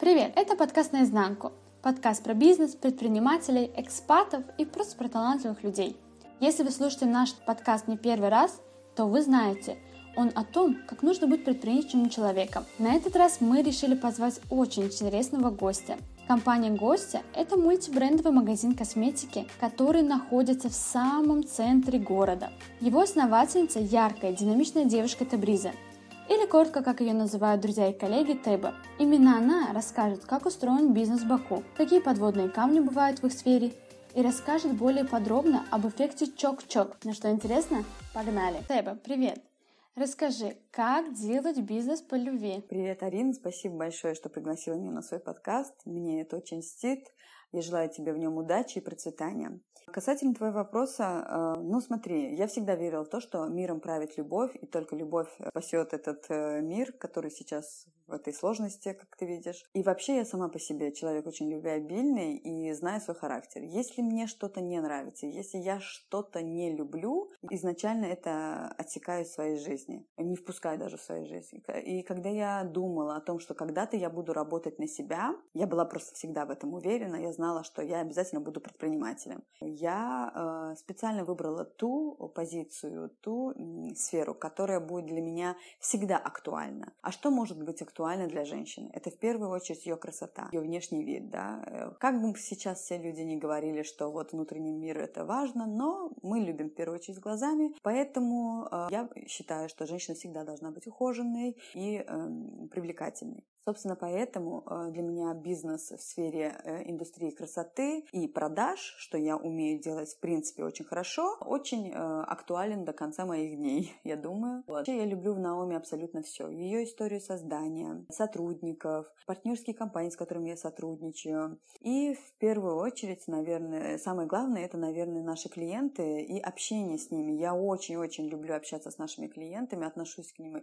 Привет, это подкаст «Наизнанку». Подкаст про бизнес, предпринимателей, экспатов и просто про талантливых людей. Если вы слушаете наш подкаст не первый раз, то вы знаете, он о том, как нужно быть предприимчивым человеком. На этот раз мы решили позвать очень интересного гостя. Компания «Гостя» — это мультибрендовый магазин косметики, который находится в самом центре города. Его основательница — яркая, динамичная девушка Табриза, или коротко, как ее называют друзья и коллеги, Теба. Именно она расскажет, как устроен бизнес в Баку, какие подводные камни бывают в их сфере, и расскажет более подробно об эффекте чок-чок. Ну что интересно? Погнали! Теба, привет! Расскажи, как делать бизнес по любви? Привет, Арина, спасибо большое, что пригласила меня на свой подкаст. Мне это очень стит. Я желаю тебе в нем удачи и процветания. Касательно твоего вопроса, э, ну смотри, я всегда верила в то, что миром правит любовь, и только любовь спасет этот э, мир, который сейчас в этой сложности, как ты видишь. И вообще я сама по себе человек очень любвеобильный и знаю свой характер. Если мне что-то не нравится, если я что-то не люблю, изначально это отсекаю из своей жизни, не впускаю даже в свою жизнь. И когда я думала о том, что когда-то я буду работать на себя, я была просто всегда в этом уверена, я знала, что я обязательно буду предпринимателем. Я э, специально выбрала ту позицию, ту сферу, которая будет для меня всегда актуальна. А что может быть актуально? Актуально для женщины. Это в первую очередь ее красота, ее внешний вид, да. Э, как бы сейчас все люди не говорили, что вот внутренний мир это важно, но мы любим в первую очередь глазами, поэтому э, я считаю, что женщина всегда должна быть ухоженной и э, привлекательной. Собственно, поэтому э, для меня бизнес в сфере э, индустрии красоты и продаж, что я умею делать в принципе очень хорошо, очень э, актуален до конца моих дней, я думаю. Вообще я люблю в Наоми абсолютно все. Ее историю создания, сотрудников, партнерские компании, с которыми я сотрудничаю. И в первую очередь, наверное, самое главное, это, наверное, наши клиенты и общение с ними. Я очень-очень люблю общаться с нашими клиентами, отношусь к ним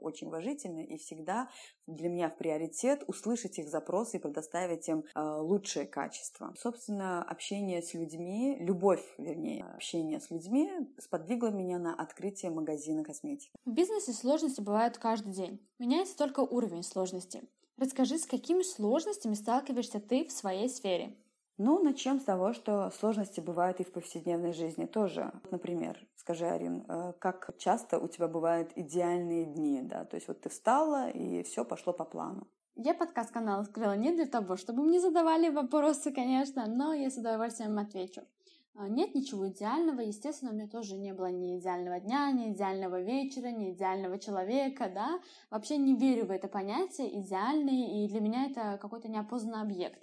очень уважительно и всегда для меня в приоритет услышать их запросы и предоставить им э, лучшее качество. Собственно, общение с людьми, любовь, вернее, общение с людьми сподвигло меня на открытие магазина косметики. В бизнесе сложности бывают каждый день. Меняется только уровень сложности. Расскажи, с какими сложностями сталкиваешься ты в своей сфере? Ну, начнем с того, что сложности бывают и в повседневной жизни тоже. Например, скажи, Арин, э, как часто у тебя бывают идеальные дни, да? То есть вот ты встала, и все пошло по плану. Я подкаст-канал открыла не для того, чтобы мне задавали вопросы, конечно, но я с удовольствием отвечу. А, нет ничего идеального, естественно, у меня тоже не было ни идеального дня, ни идеального вечера, ни идеального человека, да. Вообще не верю в это понятие идеальный, и для меня это какой-то неопознанный объект.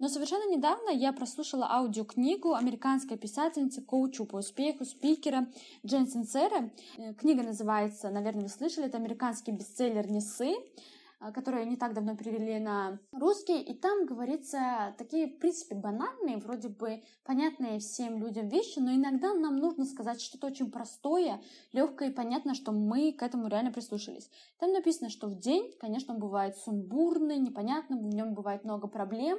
Но совершенно недавно я прослушала аудиокнигу американской писательницы, коучу по успеху, спикера Джен Синсера. Э, книга называется, наверное, вы слышали, это американский бестселлер «Несы», э, которые не так давно перевели на русский, и там говорится такие, в принципе, банальные, вроде бы понятные всем людям вещи, но иногда нам нужно сказать что-то очень простое, легкое и понятно, что мы к этому реально прислушались. Там написано, что в день, конечно, он бывает сумбурный, непонятный, в нем бывает много проблем,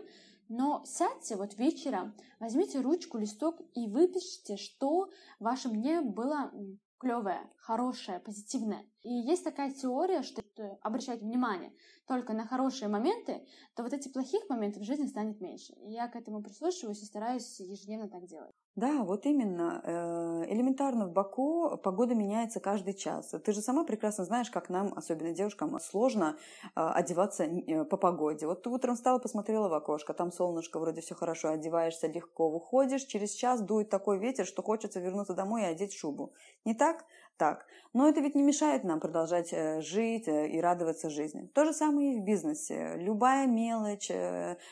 но сядьте вот вечером, возьмите ручку, листок и выпишите, что в вашем дне было клевое, хорошее, позитивное. И есть такая теория, что обращать внимание только на хорошие моменты, то вот этих плохих моментов в жизни станет меньше. И я к этому прислушиваюсь и стараюсь ежедневно так делать. Да, вот именно. Э, элементарно в Баку погода меняется каждый час. Ты же сама прекрасно знаешь, как нам, особенно девушкам, сложно э, одеваться э, по погоде. Вот ты утром встала, посмотрела в окошко, там солнышко, вроде все хорошо, одеваешься легко, выходишь, через час дует такой ветер, что хочется вернуться домой и одеть шубу. Не так? Так. Но это ведь не мешает нам продолжать жить и радоваться жизни. То же самое и в бизнесе. Любая мелочь,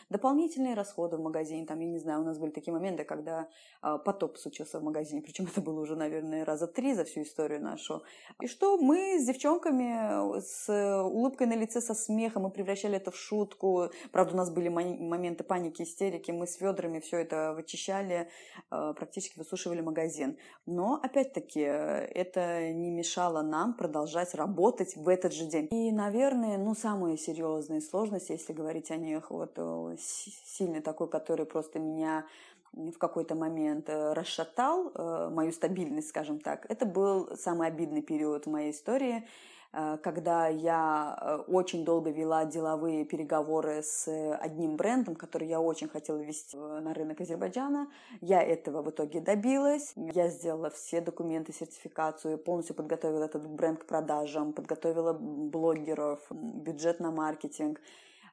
дополнительные расходы в магазине. Там, я не знаю, у нас были такие моменты, когда а, потоп случился в магазине, причем это было уже, наверное, раза три за всю историю нашу. И что мы с девчонками э, с улыбкой на лице, со смехом, мы превращали это в шутку. Правда, у нас были моменты паники, истерики, мы с ведрами все это вычищали, э, практически высушивали магазин. Но, опять-таки, это не мешало нам продолжать работать в этот же день. И, наверное, ну, самые серьезные сложности, если говорить о них, вот э, сильный такой, который просто меня в какой-то момент э, расшатал э, мою стабильность, скажем так. Это был самый обидный период в моей истории. Э, когда я э, очень долго вела деловые переговоры с одним брендом, который я очень хотела ввести на рынок Азербайджана. Я этого в итоге добилась. Я сделала все документы, сертификацию, полностью подготовила этот бренд к продажам, подготовила блогеров, бюджет на маркетинг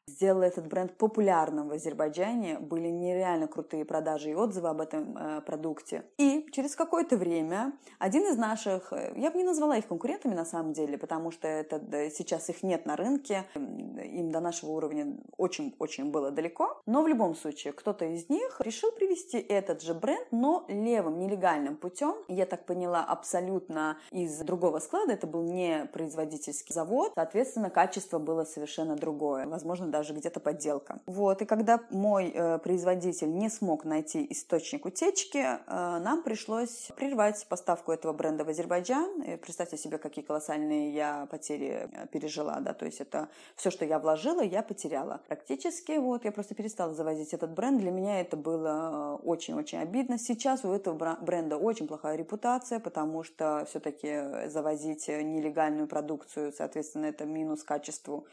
сделала этот бренд популярным в Азербайджане. Были нереально крутые продажи и отзывы об этом э, продукте. И через какое-то время один из наших, э, я бы не назвала их конкурентами на самом деле, потому что это, да, сейчас их нет на рынке, им до нашего уровня очень-очень было далеко. Но в любом случае, кто-то из них решил привести этот же бренд, но левым, нелегальным путем. Я так поняла, абсолютно из другого склада. Это был не производительский завод. Соответственно, качество было совершенно другое. Возможно, даже где-то подделка. Вот, и когда мой э, производитель не смог найти источник утечки, э, нам пришлось прервать поставку этого бренда в Азербайджан. И представьте себе, какие колоссальные я потери э, пережила, да, то есть это все, что я вложила, я потеряла. Практически, вот, я просто перестала завозить этот бренд. Для меня это было э, очень-очень обидно. Сейчас у этого бренда очень плохая репутация, потому что все-таки завозить нелегальную продукцию, соответственно, это минус качеству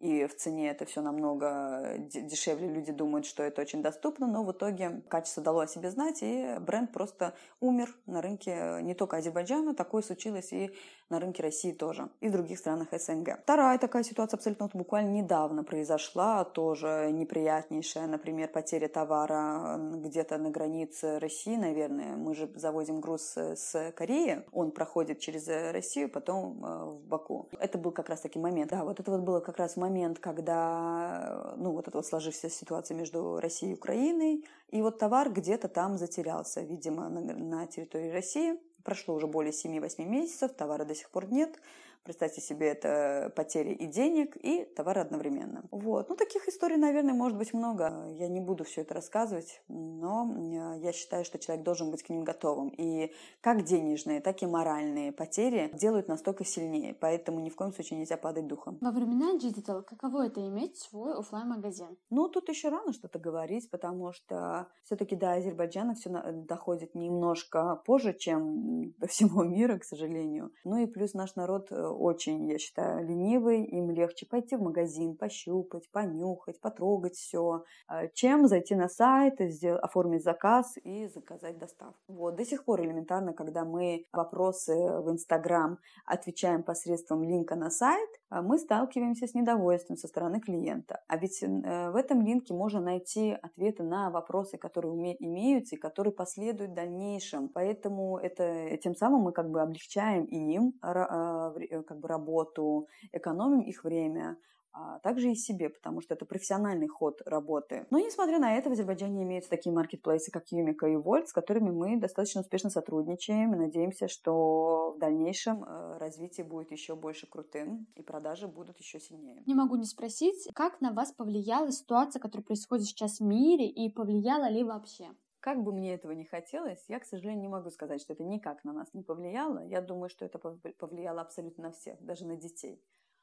и в цене это все намного дешевле. Люди думают, что это очень доступно, но в итоге качество дало о себе знать, и бренд просто умер на рынке не только Азербайджана, такое случилось и на рынке России тоже, и в других странах СНГ. Вторая такая ситуация абсолютно вот буквально недавно произошла, тоже неприятнейшая, например, потеря товара где-то на границе России, наверное. Мы же завозим груз с Кореи, он проходит через Россию, потом э, в Баку. Это был как раз таки момент. Да, вот это вот было как раз момент, когда, ну, вот эта вот сложившаяся ситуация между Россией и Украиной, и вот товар где-то там затерялся, видимо, на, на территории России. Прошло уже более 7-8 месяцев, товара до сих пор нет. Представьте себе, это потери и денег, и товара одновременно. Вот. Ну, таких историй, наверное, может быть много. Я не буду все это рассказывать, но э, я считаю, что человек должен быть к ним готовым. И как денежные, так и моральные потери делают нас только сильнее. Поэтому ни в коем случае нельзя падать духом. Во времена digital каково это иметь свой офлайн магазин Ну, тут еще рано что-то говорить, потому что все-таки до Азербайджана все доходит немножко позже, чем до всего мира, к сожалению. Ну и плюс наш народ э, очень, я считаю, ленивый, им легче пойти в магазин, пощупать, понюхать, потрогать все, а, чем зайти на сайт, сделать, оформить заказ и заказать доставку. Вот. До сих пор элементарно, когда мы вопросы в Инстаграм отвечаем посредством линка на сайт, мы сталкиваемся с недовольством со стороны клиента. А ведь э, в этом линке можно найти ответы на вопросы, которые имеются и которые последуют в дальнейшем. Поэтому это, тем самым мы как бы облегчаем и им а, э, как бы работу, экономим их время, а также и себе, потому что это профессиональный ход работы. Но, несмотря на это, в Азербайджане имеются такие маркетплейсы, как Юмика и Вольт, с которыми мы достаточно успешно сотрудничаем и надеемся, что в дальнейшем э, развитие будет еще больше крутым и продажи будут еще сильнее. Не могу не спросить, как на вас повлияла ситуация, которая происходит сейчас в мире и повлияла ли вообще? Как бы мне этого не хотелось, я, к сожалению, не могу сказать, что это никак на нас не повлияло. Я думаю, что это повлияло абсолютно на всех, даже на детей.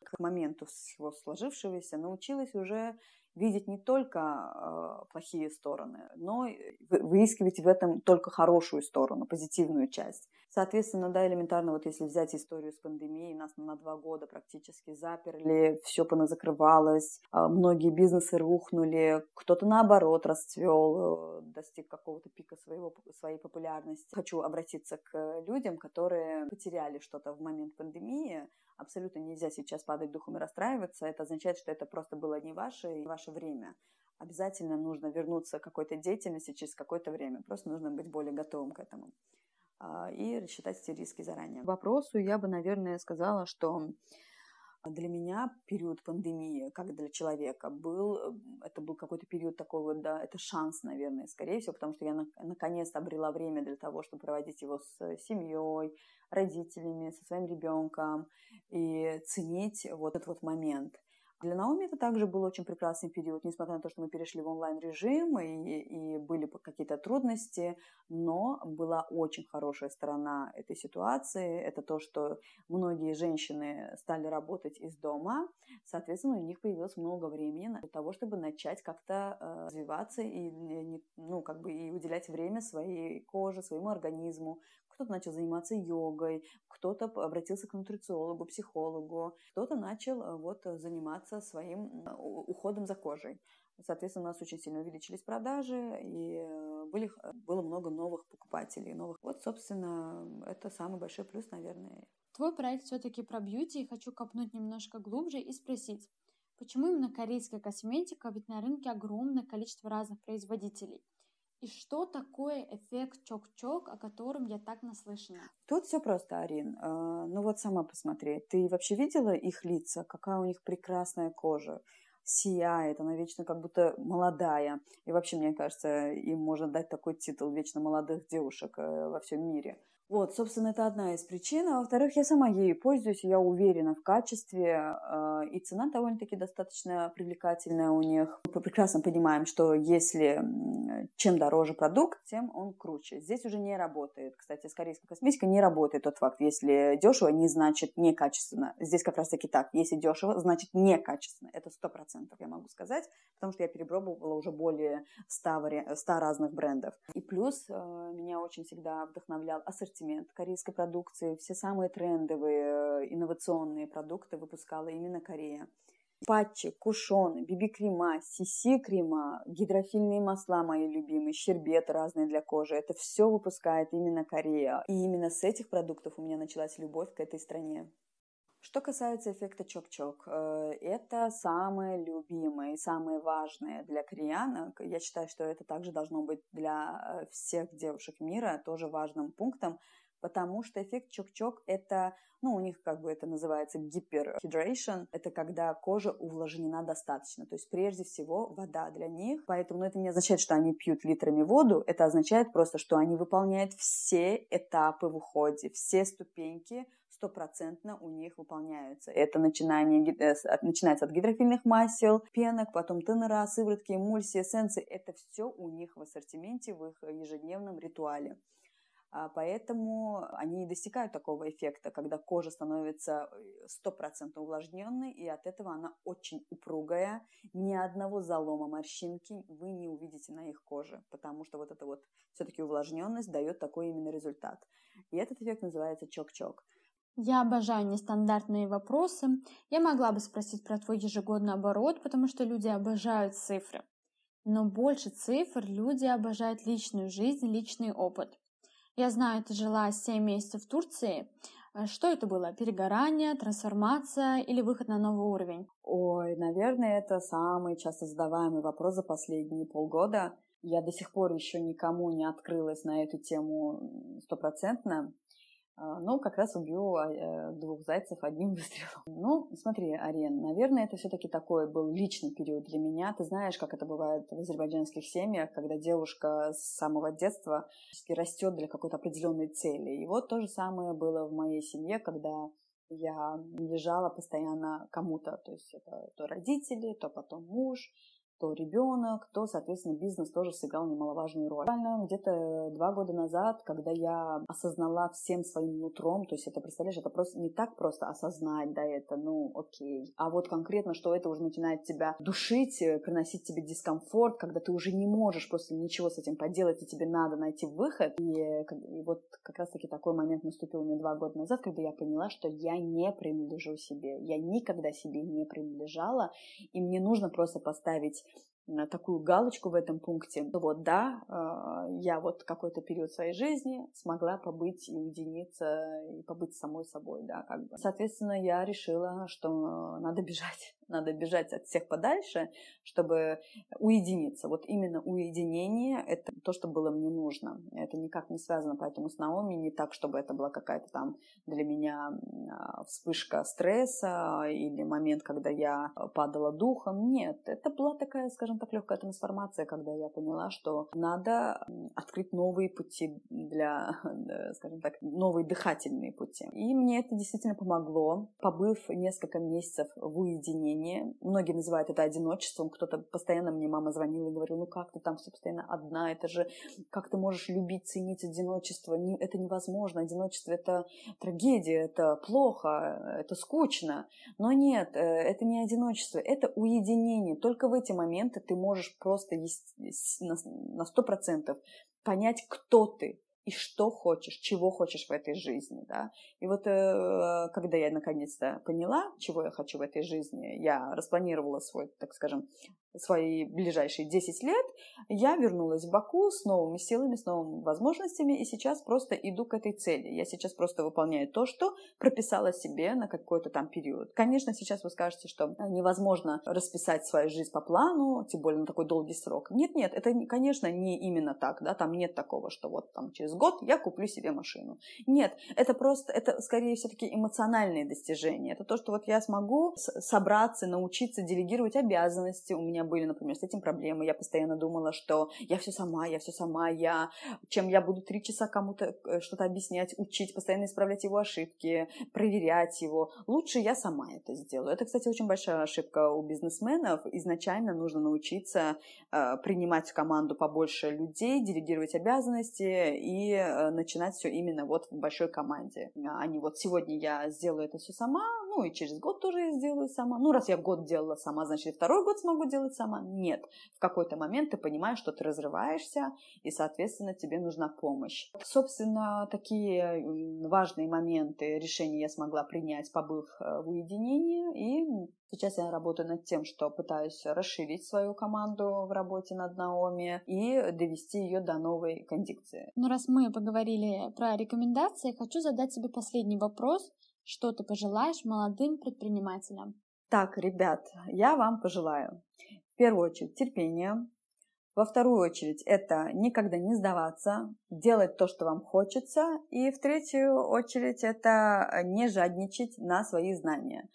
К моменту всего сложившегося научилась уже видеть не только э, плохие стороны, но выискивать в этом только хорошую сторону, позитивную часть. Соответственно, да, элементарно, вот если взять историю с пандемией, нас на два года практически заперли, все поназакрывалось, э, многие бизнесы рухнули, кто-то наоборот расцвел, э, достиг какого-то пика своего, своей популярности. Хочу обратиться к людям, которые потеряли что-то в момент пандемии, абсолютно нельзя сейчас падать духом и расстраиваться. Это означает, что это просто было не ваше и ваше время. Обязательно нужно вернуться к какой-то деятельности через какое-то время. Просто нужно быть более готовым к этому а, и рассчитать все риски заранее. К вопросу я бы, наверное, сказала, что для меня период пандемии, как для человека, был, это был какой-то период такой вот, да, это шанс, наверное, скорее всего, потому что я наконец-то обрела время для того, чтобы проводить его с семьей, родителями, со своим ребенком и ценить вот этот вот момент. Для Наоми это также был очень прекрасный период, несмотря на то, что мы перешли в онлайн-режим и, и были какие-то трудности, но была очень хорошая сторона этой ситуации. Это то, что многие женщины стали работать из дома, соответственно, у них появилось много времени для того, чтобы начать как-то э, развиваться и, ну, как бы и уделять время своей коже, своему организму, Кто-то начал заниматься йогой, кто-то обратился к нутрициологу, психологу, кто-то начал э, вот заниматься своим уходом за кожей. Соответственно, у нас очень сильно увеличились продажи, и были, было много новых покупателей. Новых. Вот, собственно, это самый большой плюс, наверное. Твой проект все-таки про бьюти, и хочу копнуть немножко глубже и спросить, почему именно корейская косметика, ведь на рынке огромное количество разных производителей – и что такое эффект чок-чок, о котором я так наслышана? Тут все просто, Арин. А, ну вот сама посмотри. Ты вообще видела их лица? Какая у них прекрасная кожа сияет, она вечно как будто молодая. И вообще, мне кажется, им можно дать такой титул вечно молодых девушек э, во всем мире. Вот, собственно, это одна из причин. А во-вторых, я сама ею пользуюсь, я уверена в качестве, э, и цена довольно-таки достаточно привлекательная у них. Мы прекрасно понимаем, что если чем дороже продукт, тем он круче. Здесь уже не работает. Кстати, с корейской косметикой не работает тот факт. Если дешево, не значит некачественно. Здесь как раз-таки так. Если дешево, значит некачественно. Это сто процентов, я могу сказать, потому что я перепробовала уже более 100, 100 разных брендов. И плюс э, меня очень всегда вдохновлял ассортимент ассортимент корейской продукции, все самые трендовые э, инновационные продукты выпускала именно Корея. Патчи, кушоны, биби-крема, сиси-крема, гидрофильные масла мои любимые, щербеты разные для кожи. Это все выпускает именно Корея. И именно с этих продуктов у меня началась любовь к этой стране. Что касается эффекта чок-чок, э, это любимое и самое важное для кореянок. Я считаю, что это также должно быть для э, всех девушек мира тоже важным пунктом, потому что эффект чок-чок это, ну, у них как бы это называется гиперхидрейшн, это когда кожа увлажнена достаточно, то есть прежде всего вода для них, поэтому ну, это не означает, что они пьют литрами воду, это означает просто, что они выполняют все этапы в уходе, все ступеньки стопроцентно у них выполняются. Это начинание, э, начинается от гидрофильных масел, пенок, потом тонера, сыворотки, эмульсии, эссенции. Это все у них в ассортименте, в их ежедневном ритуале. А поэтому они не достигают такого эффекта, когда кожа становится э, стопроцентно увлажненной, и от этого она очень упругая. Ни одного залома морщинки вы не увидите на их коже, потому что вот эта вот все-таки увлажненность дает такой именно результат. И этот эффект называется чок-чок. Я обожаю нестандартные вопросы. Я могла бы спросить про твой ежегодный оборот, потому что люди обожают цифры. Но больше цифр люди обожают личную жизнь, личный опыт. Я знаю, ты жила 7 месяцев в Турции. А что это было? Перегорание, трансформация или выход на новый уровень? Ой, наверное, это самый часто задаваемый вопрос за последние полгода. Я до сих пор еще никому не открылась на эту тему стопроцентно. А, ну, как раз убью а, э, двух зайцев одним выстрелом. Ну, смотри, Арен, наверное, это все-таки такой был личный период для меня. Ты знаешь, как это бывает в азербайджанских семьях, когда девушка с самого детства растет для какой-то определенной цели. И вот то же самое было в моей семье, когда я лежала постоянно кому-то. То есть это то родители, то потом муж, то ребенок, то, соответственно, бизнес тоже сыграл немаловажную роль. Буквально где-то два года назад, когда я осознала всем своим нутром, то есть это, представляешь, это просто не так просто осознать, да, это, ну, окей. А вот конкретно, что это уже начинает тебя душить, э, приносить тебе дискомфорт, когда ты уже не можешь просто ничего с этим поделать, и тебе надо найти выход. И, и вот как раз-таки такой момент наступил мне два года назад, когда я поняла, что я не принадлежу себе. Я никогда себе не принадлежала, и мне нужно просто поставить такую галочку в этом пункте. Ну вот, да, а, я вот какой-то период своей жизни смогла побыть и уединиться, и побыть самой собой, да, как бы. Соответственно, я решила, что надо бежать надо бежать от всех подальше, чтобы уединиться. Вот именно уединение – это то, что было мне нужно. Это никак не связано поэтому с Наоми, не так, чтобы это была какая-то там для меня а, вспышка стресса или момент, когда я падала духом. Нет, это была такая, скажем так, легкая трансформация, когда я поняла, что надо открыть новые пути для, скажем так, новые дыхательные пути. И мне это действительно помогло, побыв несколько месяцев в уединении, уединение. Многие называют это одиночеством. Кто-то постоянно мне мама звонила и говорила, ну как ты там все постоянно одна, это же как ты можешь любить, ценить одиночество? Не, это невозможно. Одиночество это трагедия, это плохо, это скучно. Но нет, э, это не одиночество, это уединение. Только в эти моменты ты можешь просто на сто процентов понять, кто ты, и что хочешь, чего хочешь в этой жизни, да. И вот э, когда я наконец-то поняла, чего я хочу в этой жизни, я распланировала свой, так скажем, свои ближайшие 10 лет, я вернулась в Баку с новыми силами, с новыми возможностями, и сейчас просто иду к этой цели. Я сейчас просто выполняю то, что прописала себе на какой-то там период. Конечно, сейчас вы скажете, что невозможно расписать свою жизнь по плану, тем более на такой долгий срок. Нет-нет, это, конечно, не именно так, да, там нет такого, что вот там через год я куплю себе машину. Нет, это просто, это скорее все-таки эмоциональные достижения. Это то, что вот я смогу собраться, научиться делегировать обязанности. У меня были, например, с этим проблемы. Я постоянно думала, что я все сама, я все сама, я, чем я буду три часа кому-то э, что-то объяснять, учить, постоянно исправлять его ошибки, проверять его. Лучше я сама это сделаю. Это, кстати, очень большая ошибка у бизнесменов. Изначально нужно научиться э, принимать в команду побольше людей, делегировать обязанности и э, начинать все именно вот в большой команде. А не вот сегодня я сделаю это все сама, ну и через год тоже я сделаю сама. Ну, раз я год делала сама, значит, второй год смогу делать сама. Нет. В какой-то момент ты понимаешь, что ты разрываешься, и, соответственно, тебе нужна помощь. Собственно, такие важные моменты решения я смогла принять, побыв э, в уединении, и Сейчас я работаю над тем, что пытаюсь расширить свою команду в работе над Наоми и довести ее до новой кондикции. Ну, раз мы поговорили про рекомендации, хочу задать себе последний вопрос. Что ты пожелаешь молодым предпринимателям? Так, ребят, я вам пожелаю в первую очередь терпения, во вторую очередь это никогда не сдаваться, делать то, что вам хочется, и в третью очередь это не жадничать на свои знания.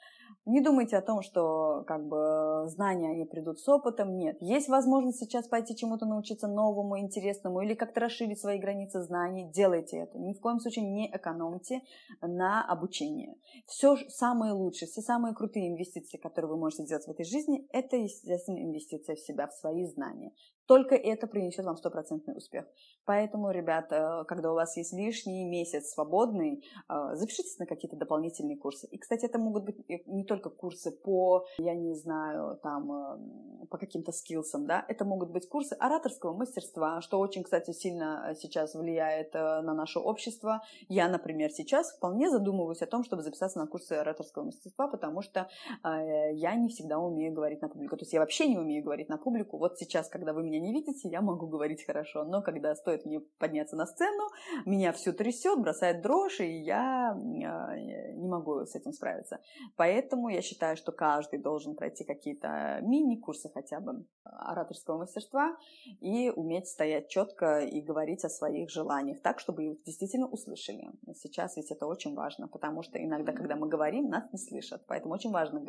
Не думайте о том, что как бы знания они придут с опытом. Нет. Есть возможность сейчас пойти чему-то научиться новому, интересному или как-то расширить свои границы знаний. Делайте это. Ни в коем случае не экономьте на обучение. Все самые лучшие, все самые крутые инвестиции, которые вы можете сделать в этой жизни, это, естественно, инвестиция в себя, в свои знания. Только это принесет вам стопроцентный успех. Поэтому, ребята, когда у вас есть лишний месяц свободный, э, запишитесь на какие-то дополнительные курсы. И, кстати, это могут быть не только курсы по, я не знаю, там, э, по каким-то скиллсам, да, это могут быть курсы ораторского мастерства, что очень, кстати, сильно э, сейчас влияет на наше общество. Я, например, сейчас вполне задумываюсь о том, чтобы записаться на курсы ораторского мастерства, потому что я не всегда умею говорить на публику. То есть я вообще не умею говорить на публику. Вот сейчас, когда вы меня не видите, я могу говорить хорошо. Но когда стоит мне подняться на сцену, меня всю трясет, бросает дрожь, и я а, не могу с этим справиться. Поэтому я считаю, что каждый должен пройти какие-то мини-курсы хотя бы ораторского мастерства и уметь стоять четко и говорить о своих желаниях так, чтобы их действительно услышали. Сейчас ведь это очень важно, потому что иногда, когда мы говорим, нас не слышат. Поэтому очень важно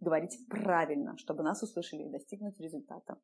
говорить правильно, чтобы нас услышали и достигнуть результата.